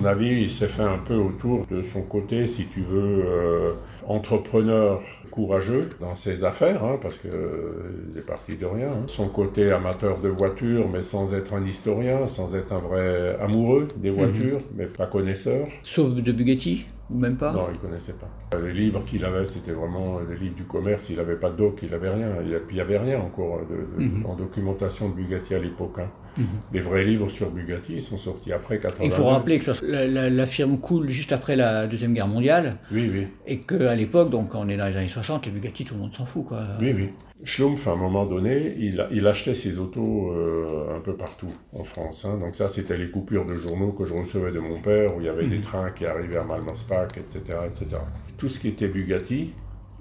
mon avis, il s'est fait un peu autour de son côté, si tu veux, euh, entrepreneur courageux dans ses affaires, hein, parce qu'il euh, est parti de rien. hein. Son côté amateur de voitures, mais sans être un historien, sans être un vrai amoureux des voitures, mais pas connaisseur. Sauf de Bugatti Ou même pas Non, il connaissait pas. Les livres qu'il avait, c'était vraiment des livres du commerce. Il n'avait pas de doc, il n'avait rien. Il n'y avait rien encore de- de- Mhm. en documentation de Bugatti à l'époque. hein. Mhm. Les vrais livres sur Bugatti, ils sont sortis après 82. Il faut rappeler que la, la- la firme coule juste après la Deuxième Guerre mondiale Oui, oui. et qu'à l'époque, donc on est dans les années 60, les Bugatti, tout le monde s'en fout. Quoi. Oui, oui. Schlumpf, à un moment donné, il, il achetait ses autos euh, un peu partout en France. hein. Donc ça, c'était les coupures de journaux que je recevais de mon père, où il y avait des trains qui arrivaient à Malmespack, etc., etc. Tout ce qui était Bugatti,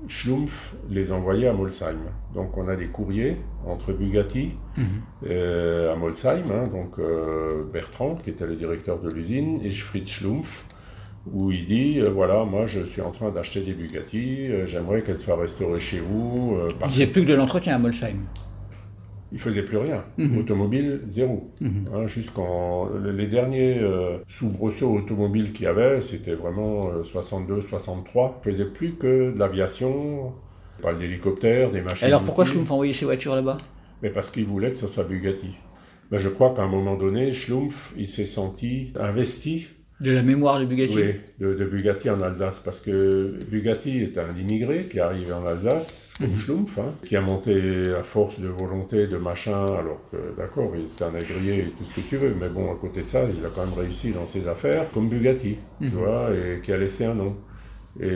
Schlumpf les envoyait à Molsheim. Donc on a des courriers entre Bugatti euh, à Molsheim, hein, donc euh, Bertrand, qui était le directeur de l'usine, et Fritz Schlumpf, où il dit, euh, voilà, moi je suis en train d'acheter des Bugatti, euh, j'aimerais qu'elles soient restaurées chez vous. Il parce faisait plus que de l'entretien à Molsheim. Il faisait plus rien. Mhm. Automobile, zéro. Mhm. Hein, Jusqu'en les derniers euh, soubresauts automobiles qu'il y avait, c'était vraiment 62, 63. Il faisait plus que de l'aviation, pas d'hélicoptères, des machines. Alors pourquoi. Schlumpf envoyait ses voitures là-bas? Mais parce qu'il voulait que ce soit Bugatti. Mais je crois qu'à un moment donné, Schlumpf, il s'est senti investi De la mémoire de Bugatti oui, de, de Bugatti en Alsace, parce que Bugatti est un immigré qui arrive en Alsace, comme Schlumpf, hein, qui a monté à force de volonté, de machin, alors que d'accord, il était un agrier et tout ce que tu veux, mais bon, à côté de ça, il a quand même réussi dans ses affaires, comme Bugatti, tu vois, et qui a laissé un nom. Et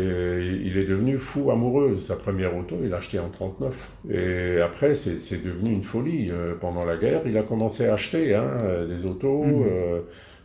il est devenu fou amoureux. Sa première auto, il l'a acheté en 39. Et après, c'est devenu une folie. Euh, Pendant la guerre, il a commencé à acheter hein, des autos. Mhm. euh,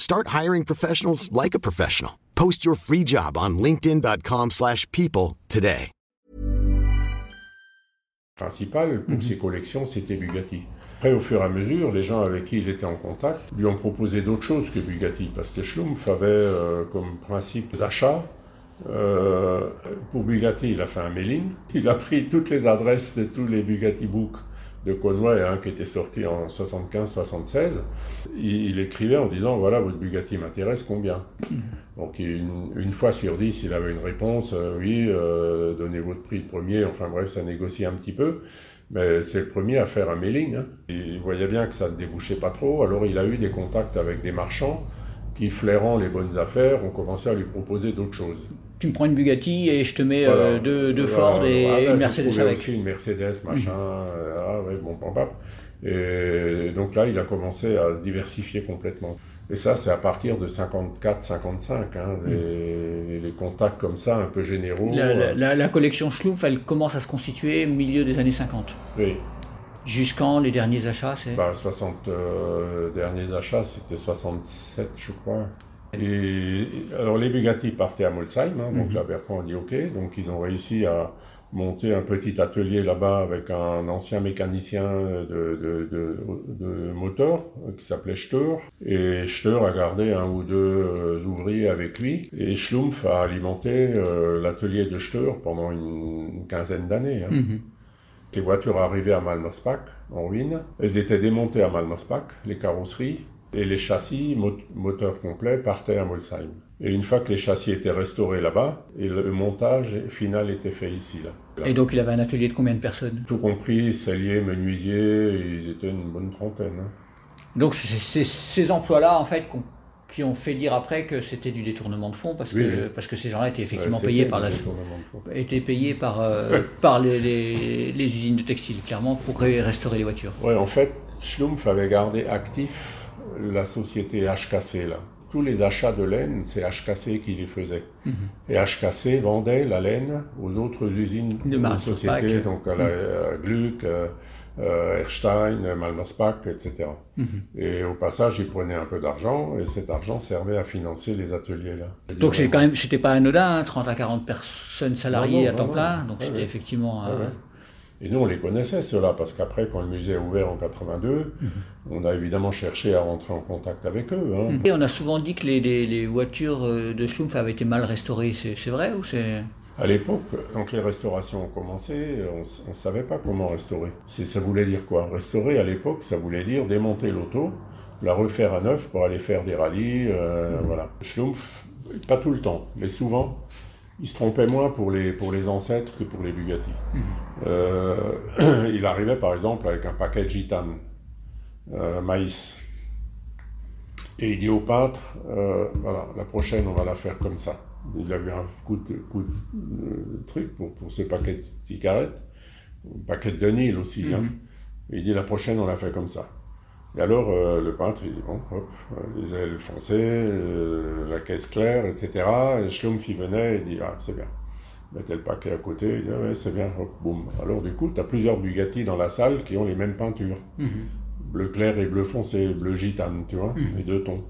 Start hiring professionals like a professional. Post your free job on linkedin.com/people slash people today. principal pour ses collections, c'était Bugatti. Après, au fur et à mesure, les gens avec qui il était en contact lui ont proposé d'autres choses que Bugatti, parce que Schlumpf avait euh, comme principe d'achat. euh, pour Bugatti, il a fait un mailing. Il a pris toutes les adresses de tous les Bugatti Books de Conway, hein, qui étaient sortis en 75-76. Il, écrivait en disant voilà, votre Bugatti m'intéresse, combien? Donc, une, fois sur dix, il avait une réponse euh, oui, euh, donnez votre prix premier. Enfin, bref, ça négocie un petit peu. Mais c'est le premier à faire un mailing. hein. Il voyait bien que ça ne débouchait pas trop. Alors, il a eu des contacts avec des marchands qui, flairant les bonnes affaires, ont commencé à lui proposer d'autres choses. Tu me prends une Bugatti et je te mets Voilà. euh, deux, deux Voilà. Ford et Ah, là, une j'ai Mercedes avec. aussi une Mercedes, machin. euh, ah ouais, bon, pam, pam. Et donc là, il a commencé à se diversifier complètement. Et ça, c'est à partir de 54-55, hein, les, les contacts comme ça, un peu généraux. La, la- euh, la- la collection Schlumpf, elle commence à se constituer au milieu des années 50. oui. Jusqu'en les derniers achats, c'est... Bah, 60 euh, derniers achats, c'était 67, je crois. Et alors les Bugatti partaient à Molsheim, hein, donc là Bertrand a dit OK, donc ils ont réussi à monter un petit atelier là-bas avec un ancien mécanicien de, de, de, de moteur qui s'appelait Steur. Et Steur a gardé un ou deux euh, ouvriers avec lui. Et Schlumpf a alimenté euh, l'atelier de Steur pendant une, une quinzaine d'années. hein. Mhm. Les voitures arrivaient à Malmespack, en ruine. Elles étaient démontées à Malmespack, les carrosseries, et les châssis, mot- moteur complet, partaient à Molsheim. Et une fois que les châssis étaient restaurés là-bas, et le montage final était fait ici. Là. Et donc il avait un atelier de combien de personnes? Tout compris, selliers, menuisiers, ils étaient une bonne trentaine. hein. Donc c'est ces emplois-là, en fait, qu'on- qui ont fait dire après que c'était du détournement de fonds, parce que, Oui, parce que ces gens-là étaient effectivement Ouais, payés par, la, de étaient payés par, euh, par les, les- les usines de textile, clairement, pour ré- restaurer les voitures. Ouais, en fait, Schlumpf avait gardé actif la société HKC, là. Tous les achats de laine, c'est HKC qui les faisait. Mhm. Et HKC vendait la laine aux autres usines De Marspack. sociétés, donc à, la, à Gluck, euh, euh, Erstein, Malmaspach, etc. Mhm. Et au passage, ils prenaient un peu d'argent, et cet argent servait à financer les ateliers là. Donc c'est quand même, c'était pas anodin, hein, 30 à 40 personnes salariées Non, non, à temps plein, donc Ouais, c'était ouais. effectivement... Ouais, euh. Et nous, on les connaissait, ceux-là, parce qu'après, quand le musée a ouvert en 82, Mhm. on a évidemment cherché à rentrer en contact avec eux. hein. Et on a souvent dit que les, les- les voitures euh, de Schlumpf avaient été mal restaurées, c'est vrai ou c'est... À l'époque, quand les restaurations ont commencé, on ne savait pas comment restaurer. Ça voulait dire quoi? Restaurer, à l'époque, ça voulait dire démonter l'auto, la refaire à neuf pour aller faire des rallyes, euh, voilà. Schlumpf, pas tout le temps, mais souvent, il se trompait moins pour les, pour les ancêtres que pour les Bugatti. Euh, il arrivait par exemple avec un paquet de gitane, euh, maïs. Et il dit au peintre, voilà, la prochaine on va la faire comme ça. Il a eu un coup de, coup de euh, truc pour, pour ce paquet de cigarettes, un paquet de Nil aussi. hein. Et il dit la prochaine on la fait comme ça. Et alors euh, le peintre il dit bon, hop, euh, les ailes foncées, euh, la caisse claire, etc. Et Schlumpf il venait et il dit ah c'est bien. Il mettait le paquet à côté, il dit ah ouais c'est bien, hop, boum. Alors du coup tu as plusieurs Bugatti dans la salle qui ont les mêmes peintures. Bleu clair et bleu foncé, bleu gitane, tu vois, les deux tons.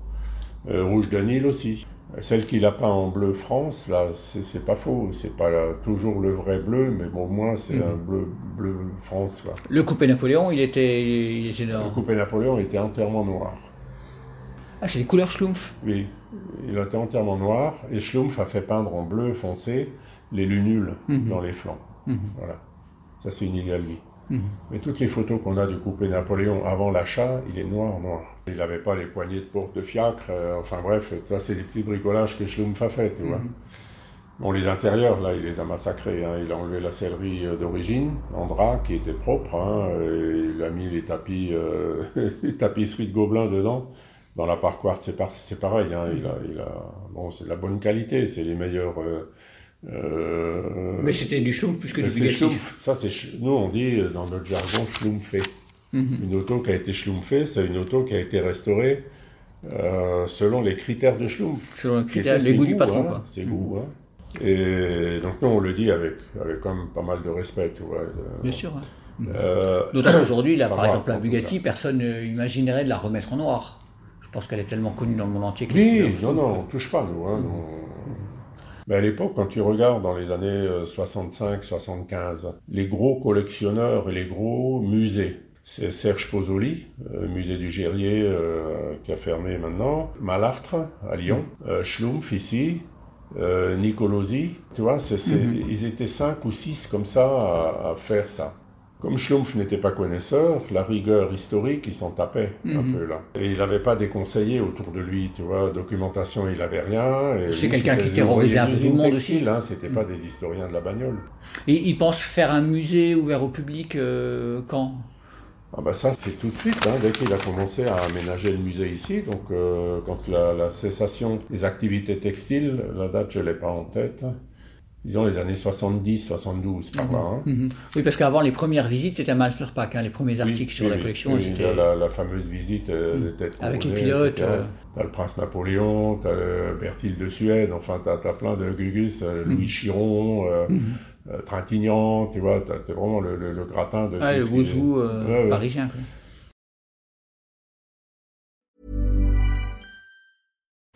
Euh, rouge de Nil aussi. Celle qu'il a peint en bleu France, là, c'est pas faux. C'est pas là, toujours le vrai bleu, mais bon, au moins c'est un bleu, bleu France. Là. Le coupé Napoléon, il était, il était Le dans- coupé Napoléon était entièrement noir. Ah, c'est des couleurs Schlumpf Oui, il était entièrement noir. Et Schlumpf a fait peindre en bleu foncé les lunules dans les flancs. Voilà. Ça, c'est une idée à lui. Mais toutes les photos qu'on a du coupé Napoléon avant l'achat, il est noir, noir. Il n'avait pas les poignées de porte de fiacre. euh, enfin bref, ça, c'est des petits bricolages que Schlumpf a fait, tu vois. Bon, les intérieurs, là, il les a massacrés. hein. Il a enlevé la sellerie euh, d'origine, en drap, qui était propre. hein, et il a mis les tapis, euh, les tapisseries de Gobelin dedans. Dans la parcours, c'est par- c'est pareil. hein. Il a, il a, bon, c'est de la bonne qualité. C'est les meilleurs. euh, euh, Mais c'était du Schlumpf plus que du. Schlumpf. Ça, c'est nous on dit euh, dans notre jargon schlumpfé. Une auto qui a été schlumpfée, c'est une auto qui a été restaurée euh, selon les critères de Schlumpf. Selon les critères, les goûts du patron, hein, quoi. Ses goûts, hein. Et donc nous on le dit avec, avec quand même pas mal de respect, tu vois. euh, Bien sûr. euh, D'autant qu'aujourd'hui, là, par exemple, la Bugatti, personne n'imaginerait de la remettre en noir. Je pense qu'elle est tellement connue dans le monde entier que les Oui, non, non, on touche pas, nous. Hein, nous. Mais à l'époque, quand tu regardes dans les années 65-75, les gros collectionneurs et les gros musées, c'est Serge Pozzoli, euh, musée du Gérier euh, qui a fermé maintenant, Malartre à Lyon, euh, Schlumpf ici, euh, Nicolosi, tu vois, c'est- ils étaient cinq ou six comme ça à, à faire ça. Comme Schlumpf n'était pas connaisseur, la rigueur historique, il s'en tapait un peu là. Et il n'avait pas des conseillers autour de lui, tu vois, documentation, il n'avait rien. C'est quelqu'un qui terrorisait un peu tout le monde textile, aussi. Hein, c'était pas des historiens de la bagnole. Et ils pensent faire un musée ouvert au public euh, quand? Ah bah ça, c'est tout de suite, hein, dès qu'il a commencé à aménager le musée ici, donc euh, quand la, la cessation des activités textiles, la date je l'ai pas en tête, disons les années 70, 72 par là. hein. Mhm. Oui, parce qu'avant, les premières visites, c'était à Malflurpack. Hein, les premiers articles Oui, sur oui, la collection, oui, c'était... la, la fameuse visite euh, des têtes Avec les pilotes, euh. T'as le prince Napoléon, t'as le Berthilde de Suède, enfin t'as as plein de Gugus, euh, Mhm. Louis Chiron, euh, euh, Trintignant, tu vois, t'as t'as vraiment le, le- le gratin de Ah, le bouzou parisien. quoi.